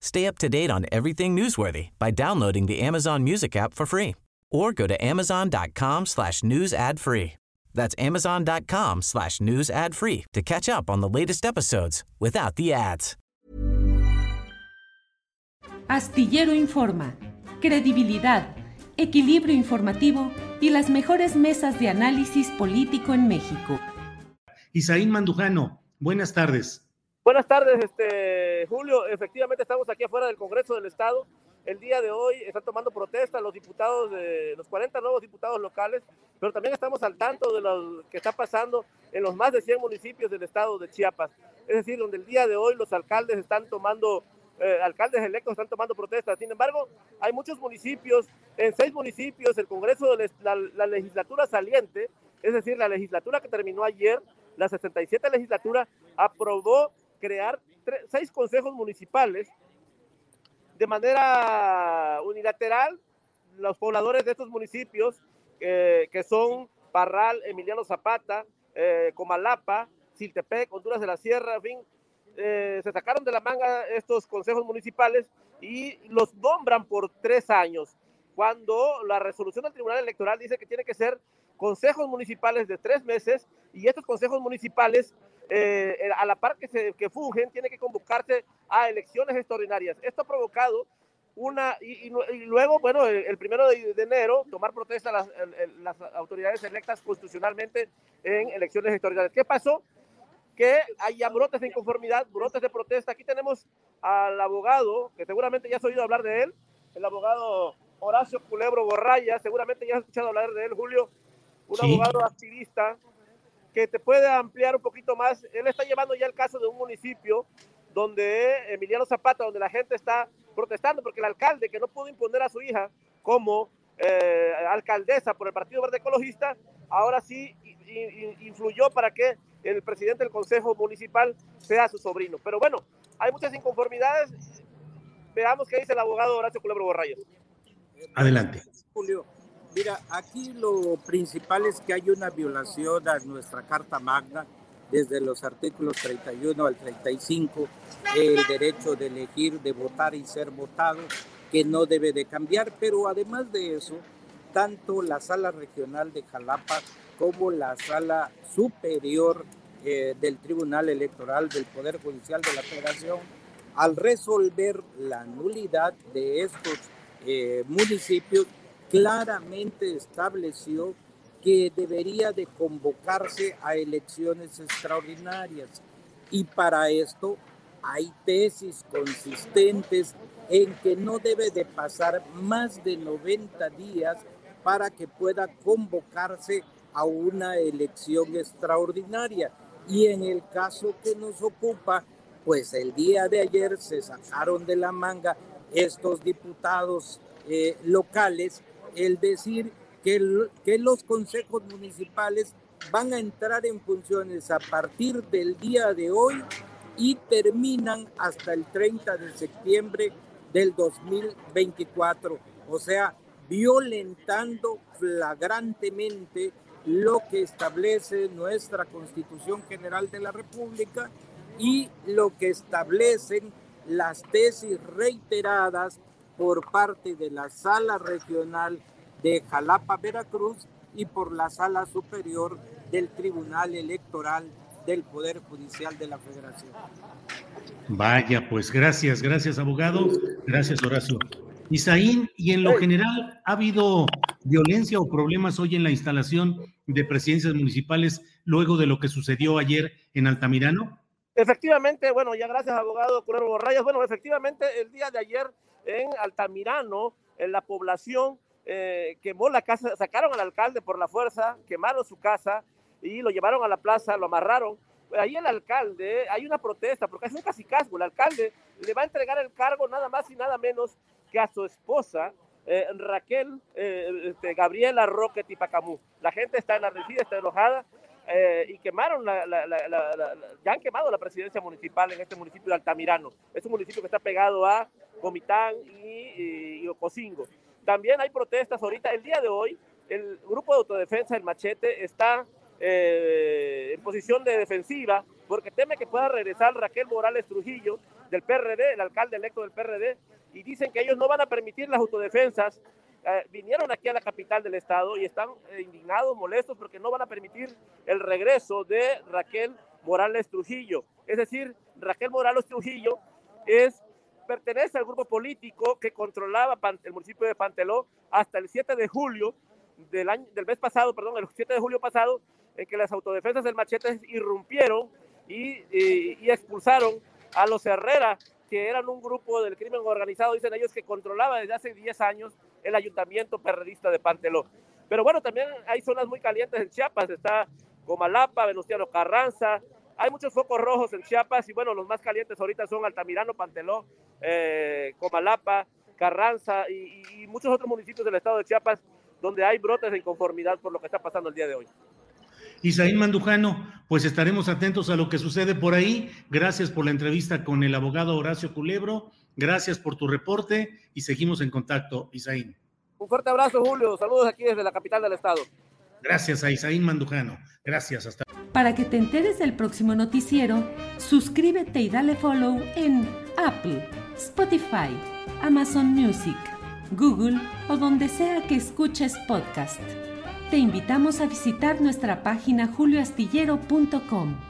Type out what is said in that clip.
Stay up to date on everything newsworthy by downloading the Amazon Music app for free or go to amazon.com slash news ad free. That's amazon.com slash news ad free to catch up on the latest episodes without the ads. Astillero Informa, credibilidad, equilibrio informativo y las mejores mesas de análisis político en México. Isaín Mandujano, buenas tardes. Buenas tardes, este, Julio. Efectivamente estamos aquí afuera del Congreso del Estado. El día de hoy están tomando protesta los diputados, de, los 40 nuevos diputados locales, pero también estamos al tanto de lo que está pasando en los más de 100 municipios del estado de Chiapas. Es decir, donde el día de hoy los alcaldes están tomando eh, alcaldes electos están tomando protestas. Sin embargo, hay muchos municipios, en seis municipios, el Congreso, de la, la, legislatura saliente, es decir, la legislatura que terminó ayer, la 67 legislatura, aprobó crear seis consejos municipales de manera unilateral. Los pobladores de estos municipios, eh, que son Parral, Emiliano Zapata, eh, Comalapa, Siltepec, Honduras de la Sierra, en fin, eh, se sacaron de la manga estos consejos municipales y los nombran por tres años, cuando la resolución del Tribunal Electoral dice que tiene que ser consejos municipales de tres meses y estos consejos municipales, eh, a la par que, se, que fungen, tiene que convocarse a elecciones extraordinarias. Esto ha provocado una, y, luego, bueno, el, primero de, enero, tomar protesta las, las autoridades electas constitucionalmente en elecciones extraordinarias. ¿Qué pasó? que haya brotes de inconformidad, brotes de protesta. Aquí tenemos al abogado, que seguramente ya has oído hablar de él, el abogado Horacio Culebro Borraya, seguramente ya has escuchado hablar de él, Julio, un abogado activista que te puede ampliar un poquito más. Él está llevando ya el caso de un municipio donde Emiliano Zapata, donde la gente está protestando porque el alcalde que no pudo imponer a su hija como eh, alcaldesa por el Partido Verde Ecologista, ahora sí influyó para que el presidente del Consejo Municipal sea su sobrino. Pero bueno, hay muchas inconformidades. Veamos qué dice el abogado Horacio Culebro Borrayos. Adelante. Julio, mira, aquí lo principal es que hay una violación a nuestra Carta Magna, desde los artículos 31 al 35, el derecho de elegir, de votar y ser votado, que no debe de cambiar, pero además de eso, tanto la sala regional de Jalapa como la sala superior eh, del Tribunal Electoral del Poder Judicial de la Federación, al resolver la nulidad de estos eh, municipios, claramente estableció que debería de convocarse a elecciones extraordinarias. Y para esto hay tesis consistentes en que no debe de pasar más de 90 días para que pueda convocarse a una elección extraordinaria. Y en el caso que nos ocupa, pues el día de ayer se sacaron de la manga estos diputados eh, locales el decir que, que los consejos municipales van a entrar en funciones a partir del día de hoy y terminan hasta el 30 de septiembre del 2024. O sea, violentando flagrantemente lo que establece nuestra Constitución General de la República y lo que establecen las tesis reiteradas por parte de la Sala Regional de Jalapa, Veracruz y por la Sala Superior del Tribunal Electoral del Poder Judicial de la Federación. Vaya, pues gracias, gracias abogado, gracias Horacio. Isaín, y en lo general, ¿ha habido violencia o problemas hoy en la instalación de presidencias municipales luego de lo que sucedió ayer en Altamirano? Efectivamente, bueno, ya gracias abogado Curero Rayas. Bueno, efectivamente, el día de ayer en Altamirano, en la población, eh, quemó la casa, sacaron al alcalde por la fuerza, quemaron su casa y lo llevaron a la plaza, lo amarraron. Ahí el alcalde, hay una protesta, porque es un casicazgo, el alcalde le va a entregar el cargo nada más y nada menos que a su esposa, eh, Raquel eh, este, Gabriela Roque Tipacamú. La gente está enardecida, está enojada eh, y quemaron la, ya han quemado la presidencia municipal en este municipio de Altamirano. Es un municipio que está pegado a Comitán y, y, Ocosingo. También hay protestas ahorita. El día de hoy, el grupo de autodefensa, el Machete, está en posición de defensiva porque teme que pueda regresar Raquel Morales Trujillo del PRD, el alcalde electo del PRD, y dicen que ellos no van a permitir las autodefensas. Eh, vinieron aquí a la capital del estado y están eh, indignados, molestos porque no van a permitir el regreso de Raquel Morales Trujillo. Es decir, Raquel Morales Trujillo es, pertenece al grupo político que controlaba el municipio de Panteló hasta el 7 de julio del, año, del mes pasado, perdón, el 7 de julio pasado, en que las autodefensas del machete irrumpieron y, y expulsaron a los Herrera que eran un grupo del crimen organizado, dicen ellos, que controlaba desde hace 10 años el ayuntamiento perredista de Panteló. Pero bueno, también hay zonas muy calientes en Chiapas, está Comalapa, Venustiano Carranza, hay muchos focos rojos en Chiapas y bueno, los más calientes ahorita son Altamirano, Panteló, eh, Comalapa, Carranza y, y muchos otros municipios del estado de Chiapas donde hay brotes de inconformidad por lo que está pasando el día de hoy. Isaín Mandujano, pues estaremos atentos a lo que sucede por ahí. Gracias por la entrevista con el abogado Horacio Culebro. Gracias por tu reporte y seguimos en contacto, Isaín. Un fuerte abrazo, Julio. Saludos aquí desde la capital del estado. Gracias a Isaín Mandujano. Gracias. Hasta. Para que te enteres del próximo noticiero, suscríbete y dale follow en Apple, Spotify, Amazon Music, Google o donde sea que escuches podcast te invitamos a visitar nuestra página julioastillero.com.